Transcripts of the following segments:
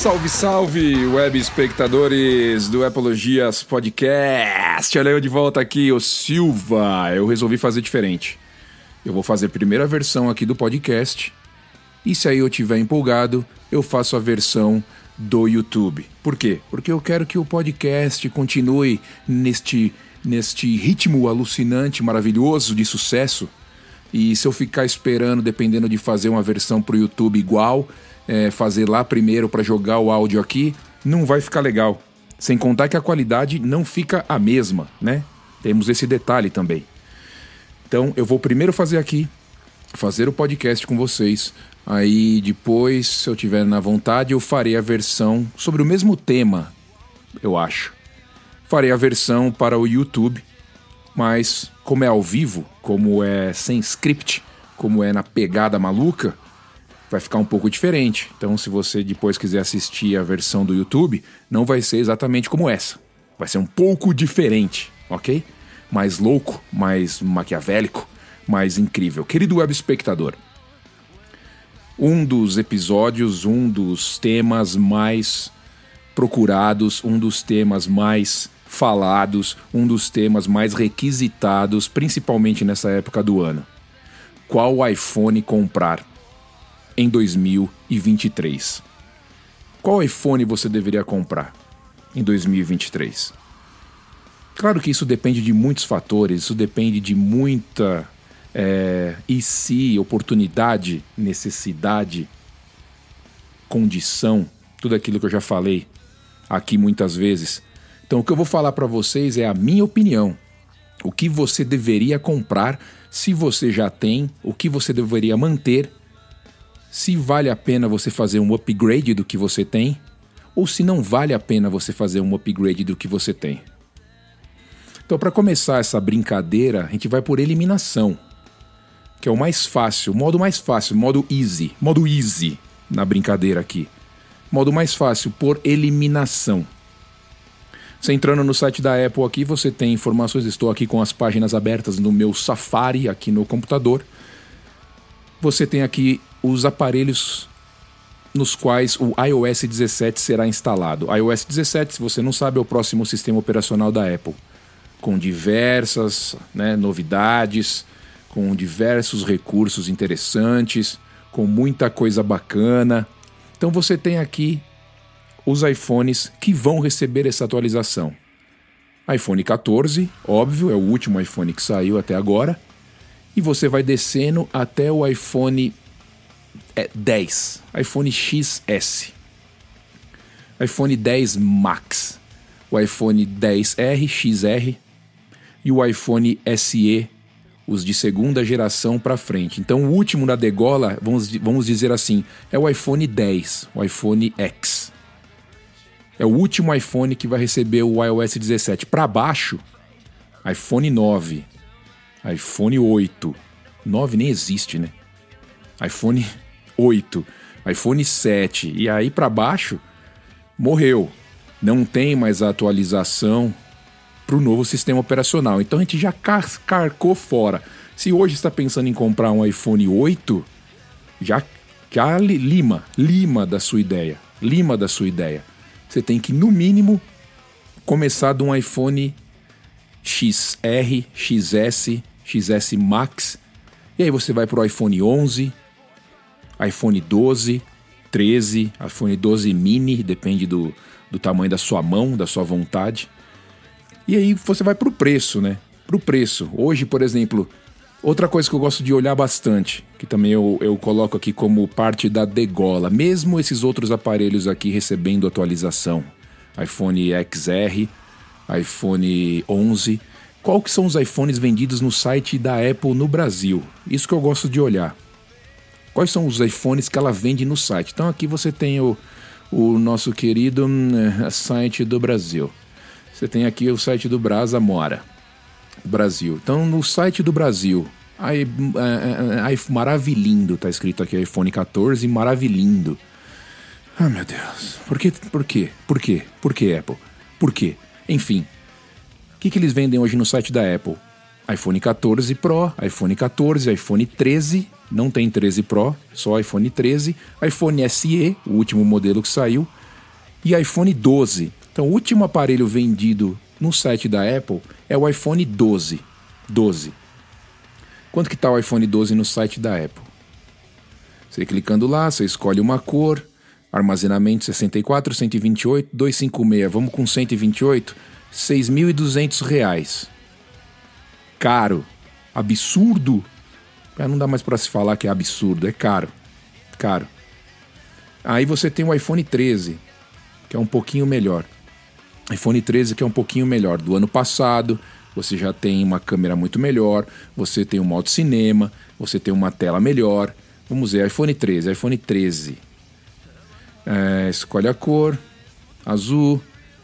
Salve, salve, web espectadores do Apologias Podcast. Olha eu de volta aqui, o Silva. Eu resolvi fazer diferente. Eu vou fazer a primeira versão aqui do podcast. E se aí eu tiver empolgado, eu faço a versão do YouTube. Por quê? Porque eu quero que o podcast continue neste, neste ritmo alucinante, maravilhoso de sucesso. E se eu ficar esperando, dependendo de fazer uma versão para o YouTube igual, é, fazer lá primeiro para jogar o áudio aqui, não vai ficar legal. Sem contar que a qualidade não fica a mesma, né? Temos esse detalhe também. Então eu vou primeiro fazer aqui, fazer o podcast com vocês. Aí depois, se eu tiver na vontade, eu farei a versão sobre o mesmo tema, eu acho. Farei a versão para o YouTube, mas como é ao vivo, como é sem script, como é na pegada maluca, vai ficar um pouco diferente. Então, se você depois quiser assistir a versão do YouTube, não vai ser exatamente como essa. Vai ser um pouco diferente, ok? Mais louco, mais maquiavélico, mais incrível. Querido web espectador, um dos episódios, um dos temas mais procurados, um dos temas mais falados, um dos temas mais requisitados, principalmente nessa época do ano. Qual iPhone comprar em 2023? Qual iPhone você deveria comprar em 2023? Claro que isso depende de muitos fatores, isso depende de muita é, e se, oportunidade, necessidade, condição, tudo aquilo que eu já falei aqui muitas vezes. Então, o que eu vou falar para vocês é a minha opinião. O que você deveria comprar, se você já tem, o que você deveria manter, se vale a pena você fazer um upgrade do que você tem, ou se não vale a pena você fazer um upgrade do que você tem. Então, para começar essa brincadeira, a gente vai por eliminação, que é o mais fácil, o modo mais fácil, modo easy, modo easy na brincadeira aqui. Modo mais fácil por eliminação. Você entrando no site da Apple aqui, você tem informações. Estou aqui com as páginas abertas no meu Safari aqui no computador. Você tem aqui os aparelhos nos quais o iOS 17 será instalado. iOS 17, se você não sabe, é o próximo sistema operacional da Apple, com diversas né, novidades, com diversos recursos interessantes, com muita coisa bacana. Então você tem aqui os iPhones que vão receber essa atualização. iPhone 14, óbvio, é o último iPhone que saiu até agora. E você vai descendo até o iPhone 10, iPhone XS, iPhone 10 Max, o iPhone 10R, XR e o iPhone SE, os de segunda geração para frente. Então, o último da degola, vamos, vamos dizer assim, é o iPhone 10, o iPhone X. É o último iPhone que vai receber o iOS 17. Para baixo, iPhone 9, iPhone 8. 9 nem existe, né? iPhone 8, iPhone 7 e aí para baixo, morreu. Não tem mais a atualização para o novo sistema operacional. Então a gente já carcou fora. Se hoje está pensando em comprar um iPhone 8, já, já lima, lima da sua ideia. Lima da sua ideia você tem que, no mínimo, começar de um iPhone XR, XS, XS Max. E aí você vai para o iPhone 11, iPhone 12, 13, iPhone 12 mini, depende do, do tamanho da sua mão, da sua vontade. E aí você vai para o preço, né? Para o preço. Hoje, por exemplo, Outra coisa que eu gosto de olhar bastante, que também eu, eu coloco aqui como parte da degola, mesmo esses outros aparelhos aqui recebendo atualização, iPhone XR, iPhone 11, qual que são os iPhones vendidos no site da Apple no Brasil? Isso que eu gosto de olhar. Quais são os iPhones que ela vende no site? Então aqui você tem o, o nosso querido hum, site do Brasil. Você tem aqui o site do Brasa Mora. Brasil. Então, no site do Brasil, aí, aí, maravilhindo, tá escrito aqui iPhone 14, maravilhindo. Ah, meu Deus. Por que? Por quê? Por quê? Por que Apple? Por quê? Enfim. Que, que eles vendem hoje no site da Apple? iPhone 14 Pro, iPhone 14, iPhone 13, não tem 13 Pro, só iPhone 13, iPhone SE, o último modelo que saiu, e iPhone 12. Então, o último aparelho vendido no site da Apple é o iPhone 12. 12. Quanto que está o iPhone 12 no site da Apple? Você clicando lá, você escolhe uma cor, armazenamento 64, 128, 256. Vamos com 128? 6.200 reais. Caro. Absurdo. Não dá mais para se falar que é absurdo, é caro. Caro. Aí você tem o iPhone 13, que é um pouquinho melhor. iPhone 13 que é um pouquinho melhor do ano passado. Você já tem uma câmera muito melhor, você tem um modo cinema, você tem uma tela melhor. Vamos ver, iPhone 13, iPhone 13. É, escolhe a cor, azul,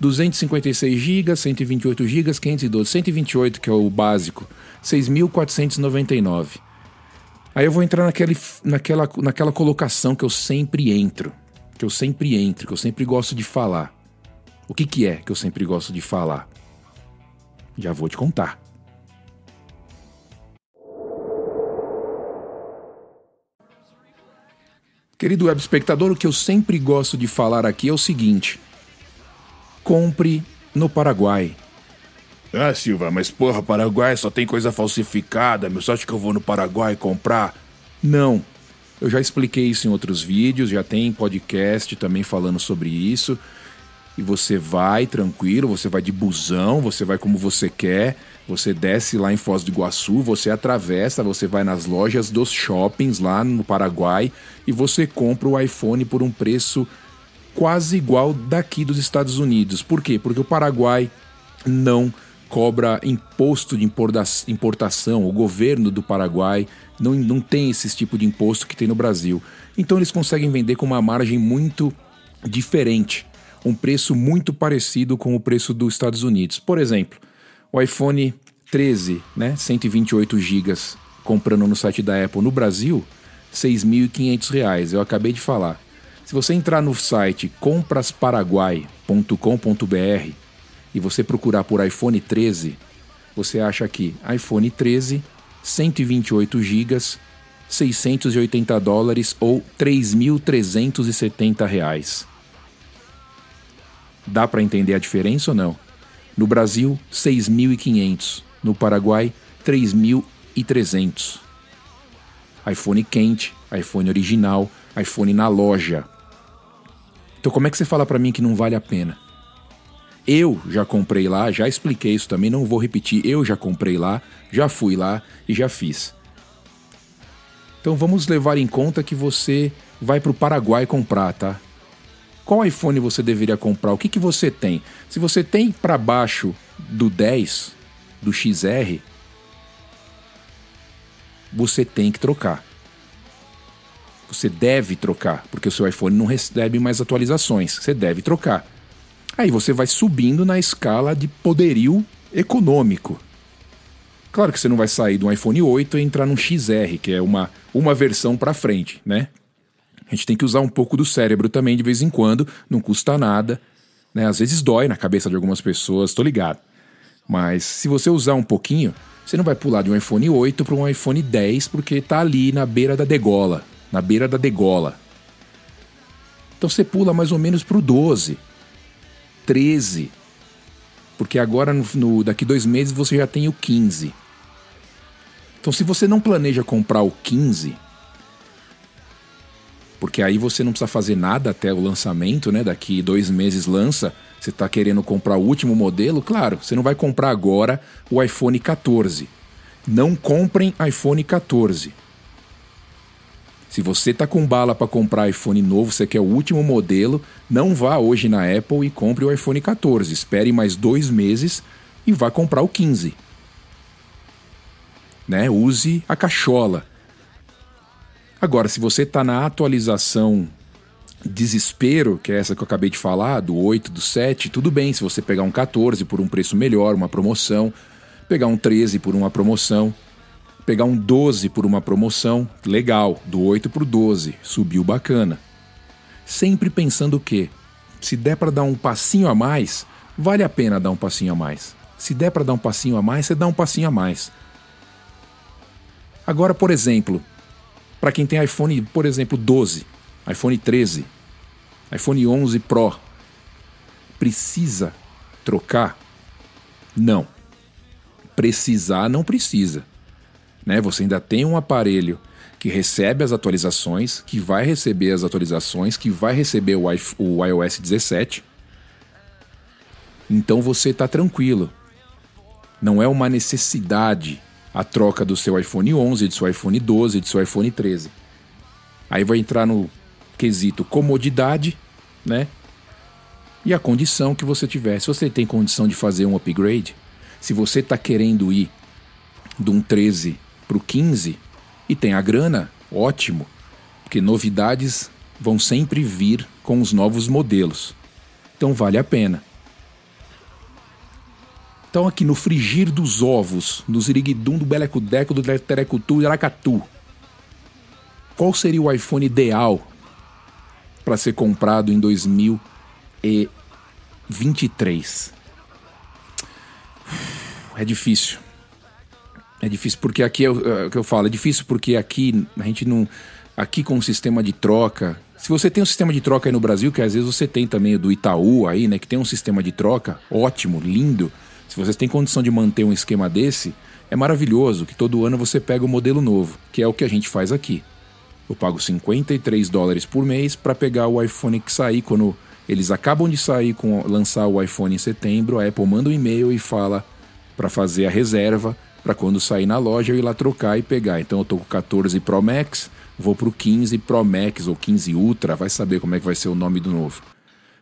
256 GB, 128 GB, 512, 128 que é o básico, 6.499. Aí eu vou entrar naquele, naquela, naquela colocação que eu sempre entro, que eu sempre entro, que eu sempre gosto de falar. O que, que é que eu sempre gosto de falar? Já vou te contar. Querido web espectador, o que eu sempre gosto de falar aqui é o seguinte: compre no Paraguai. Ah, Silva, mas porra, Paraguai só tem coisa falsificada, meu. Acha que eu vou no Paraguai comprar? Não. Eu já expliquei isso em outros vídeos, já tem podcast também falando sobre isso. E você vai tranquilo, você vai de busão, você vai como você quer, você desce lá em Foz do Iguaçu, você atravessa, você vai nas lojas dos shoppings lá no Paraguai e você compra o iPhone por um preço quase igual daqui dos Estados Unidos. Por quê? Porque o Paraguai não cobra imposto de importação. O governo do Paraguai não, não tem esse tipo de imposto que tem no Brasil. Então eles conseguem vender com uma margem muito diferente, um preço muito parecido com o preço dos Estados Unidos. Por exemplo, o iPhone 13, né, 128 GB, comprando no site da Apple no Brasil, R$ 6.500. Eu acabei de falar. Se você entrar no site comprasparaguai.com.br e você procurar por iPhone 13, você acha aqui iPhone 13, 128 GB, 680 dólares ou 3.370 reais. Dá para entender a diferença ou não? No Brasil, 6.500. No Paraguai, 3.300. iPhone quente, iPhone original, iPhone na loja. Então como é que você fala para mim que não vale a pena? Eu já comprei lá, já expliquei isso também, não vou repetir. Eu já comprei lá, já fui lá e já fiz. Então vamos levar em conta que você vai para o Paraguai comprar, tá? Qual iPhone você deveria comprar? O que, que você tem? Se você tem para baixo do 10, do XR, você tem que trocar. Você deve trocar, porque o seu iPhone não recebe mais atualizações. Você deve trocar. Aí você vai subindo na escala de poderio econômico. Claro que você não vai sair do iPhone 8 e entrar num XR, que é uma, uma versão para frente, né? A gente tem que usar um pouco do cérebro também de vez em quando, não custa nada, né? Às vezes dói na cabeça de algumas pessoas, tô ligado. Mas se você usar um pouquinho, você não vai pular de um iPhone 8 para um iPhone 10 porque tá ali na beira da degola, na beira da degola. Então você pula mais ou menos para o 12. 13. Porque agora, no, no, daqui dois meses, você já tem o 15. Então, se você não planeja comprar o 15, porque aí você não precisa fazer nada até o lançamento, né? Daqui dois meses lança, você está querendo comprar o último modelo, claro, você não vai comprar agora o iPhone 14. Não comprem iPhone 14. Se você tá com bala para comprar iPhone novo, você quer o último modelo, não vá hoje na Apple e compre o iPhone 14. Espere mais dois meses e vá comprar o 15. Né? Use a cachola. Agora, se você está na atualização desespero, que é essa que eu acabei de falar, do 8, do 7, tudo bem se você pegar um 14 por um preço melhor, uma promoção, pegar um 13 por uma promoção, pegar um 12 por uma promoção, legal, do 8 para o 12, subiu bacana. Sempre pensando o quê? Se der para dar um passinho a mais, vale a pena dar um passinho a mais. Se der para dar um passinho a mais, você dá um passinho a mais. Agora, por exemplo, para quem tem iPhone, por exemplo, 12, iPhone 13, iPhone 11 Pro, precisa trocar? Não. Precisar não precisa. Né? Você ainda tem um aparelho que recebe as atualizações, que vai receber as atualizações, que vai receber o, o iOS 17. Então você está tranquilo. Não é uma necessidade a troca do seu iPhone 11, do seu iPhone 12, do seu iPhone 13. Aí vai entrar no quesito comodidade, né? E a condição que você tiver. Se você tem condição de fazer um upgrade, se você está querendo ir de um 13 para o 15 e tem a grana, ótimo, porque novidades vão sempre vir com os novos modelos. Então vale a pena. Então aqui no frigir dos ovos, no ziriguidum do belecudeco, do terecutu e aracatu, qual seria o iPhone ideal para ser comprado em 2023? É difícil. É difícil porque aqui é o é que eu falo, é difícil porque aqui a gente não. Aqui com o sistema de troca. Se você tem um sistema de troca aí no Brasil, que às vezes você tem também o do Itaú aí, né? Que tem um sistema de troca ótimo, lindo. Se você tem condição de manter um esquema desse, é maravilhoso que todo ano você pega o um modelo novo, que é o que a gente faz aqui. Eu pago 53 dólares por mês para pegar o iPhone que sair quando eles acabam de sair com lançar o iPhone em setembro, a Apple manda um e-mail e fala para fazer a reserva para quando sair na loja eu ir lá trocar e pegar. Então eu tô com o 14 Pro Max, vou pro 15 Pro Max ou 15 Ultra, vai saber como é que vai ser o nome do novo.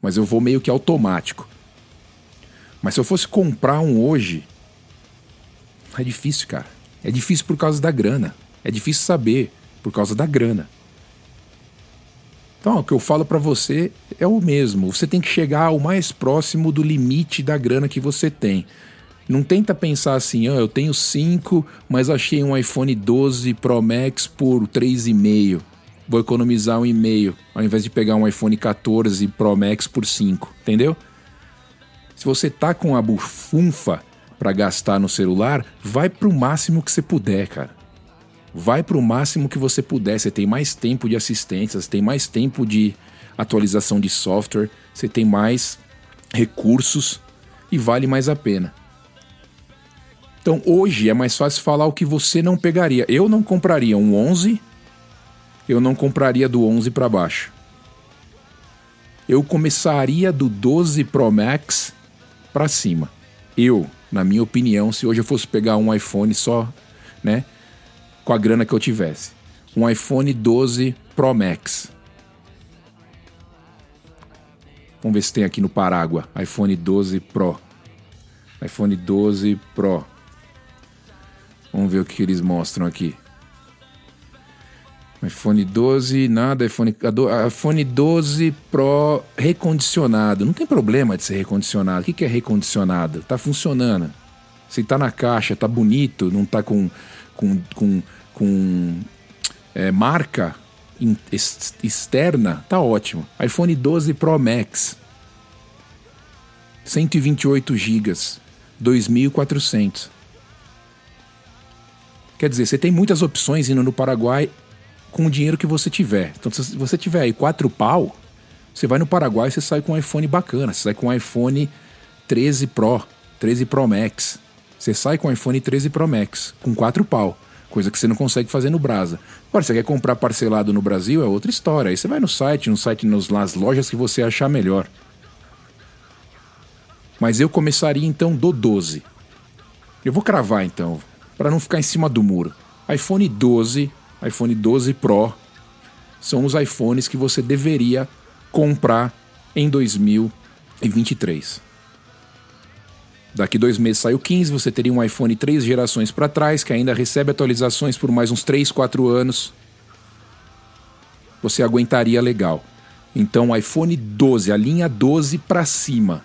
Mas eu vou meio que automático. Mas se eu fosse comprar um hoje, é difícil, cara. É difícil por causa da grana. É difícil saber por causa da grana. Então, o que eu falo para você é o mesmo. Você tem que chegar ao mais próximo do limite da grana que você tem. Não tenta pensar assim, ah, eu tenho 5, mas achei um iPhone 12 Pro Max por 3,5. Vou economizar um e-mail, ao invés de pegar um iPhone 14 Pro Max por 5, entendeu? Se você tá com a bufunfa para gastar no celular, vai pro máximo que você puder, cara. Vai pro máximo que você puder. Você tem mais tempo de assistência, você tem mais tempo de atualização de software, você tem mais recursos e vale mais a pena. Então hoje é mais fácil falar o que você não pegaria. Eu não compraria um 11, eu não compraria do 11 para baixo. Eu começaria do 12 Pro Max para cima. Eu, na minha opinião, se hoje eu fosse pegar um iPhone só, né, com a grana que eu tivesse, um iPhone 12 Pro Max. Vamos ver se tem aqui no Parágua, iPhone 12 Pro. iPhone 12 Pro. Vamos ver o que eles mostram aqui. iPhone 12, nada, iPhone, iPhone 12 Pro recondicionado. Não tem problema de ser recondicionado. O que é recondicionado? Tá funcionando. Se tá na caixa, tá bonito, não tá com, com, com, com é, marca externa, tá ótimo. iPhone 12 Pro Max. 128 GB, 2.400. Quer dizer, você tem muitas opções indo no Paraguai com o dinheiro que você tiver. Então, se você tiver aí quatro pau, você vai no Paraguai e você sai com um iPhone bacana. Você sai com um iPhone 13 Pro, 13 Pro Max. Você sai com um iPhone 13 Pro Max, com quatro pau. Coisa que você não consegue fazer no Brasa. Agora, você quer comprar parcelado no Brasil, é outra história. Aí você vai no site, no site, nas lojas que você achar melhor. Mas eu começaria então do 12. Eu vou cravar então para não ficar em cima do muro. iPhone 12, iPhone 12 Pro são os iPhones que você deveria comprar em 2023. Daqui dois meses sai o 15, você teria um iPhone três gerações para trás, que ainda recebe atualizações por mais uns 3, 4 anos. Você aguentaria legal. Então, iPhone 12, a linha 12 para cima,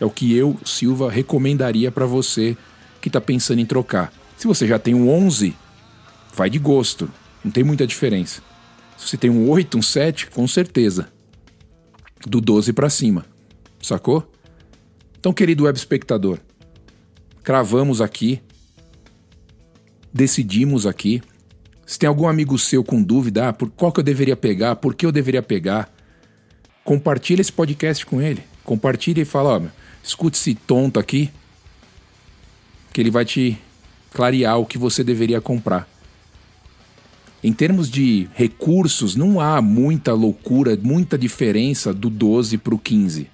é o que eu, Silva, recomendaria para você que está pensando em trocar. Se você já tem um 11, vai de gosto. Não tem muita diferença. Se você tem um 8, um 7, com certeza. Do 12 para cima. Sacou? Então, querido web espectador, cravamos aqui, decidimos aqui. Se tem algum amigo seu com dúvida, ah, por qual que eu deveria pegar, por que eu deveria pegar, compartilha esse podcast com ele. Compartilha e fala, ó, meu, escute esse tonto aqui, que ele vai te clarear o que você deveria comprar. Em termos de recursos, não há muita loucura, muita diferença do 12 para o 15.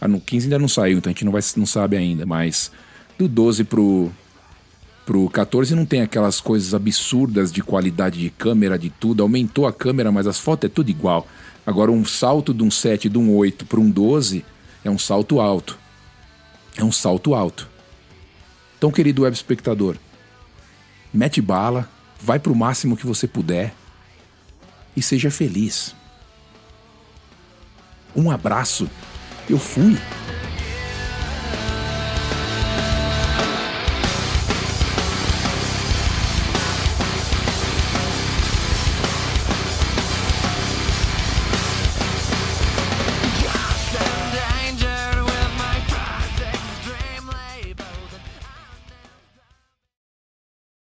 Ah, no 15 ainda não saiu, então a gente não, vai, não sabe ainda, mas do 12 pro, pro 14 não tem aquelas coisas absurdas de qualidade de câmera, de tudo. Aumentou a câmera, mas as fotos é tudo igual. Agora, um salto de um 7, de um 8 para um 12 é um salto alto. É um salto alto. Então, querido web espectador, mete bala, vai para o máximo que você puder e seja feliz. Um abraço. Eu fui.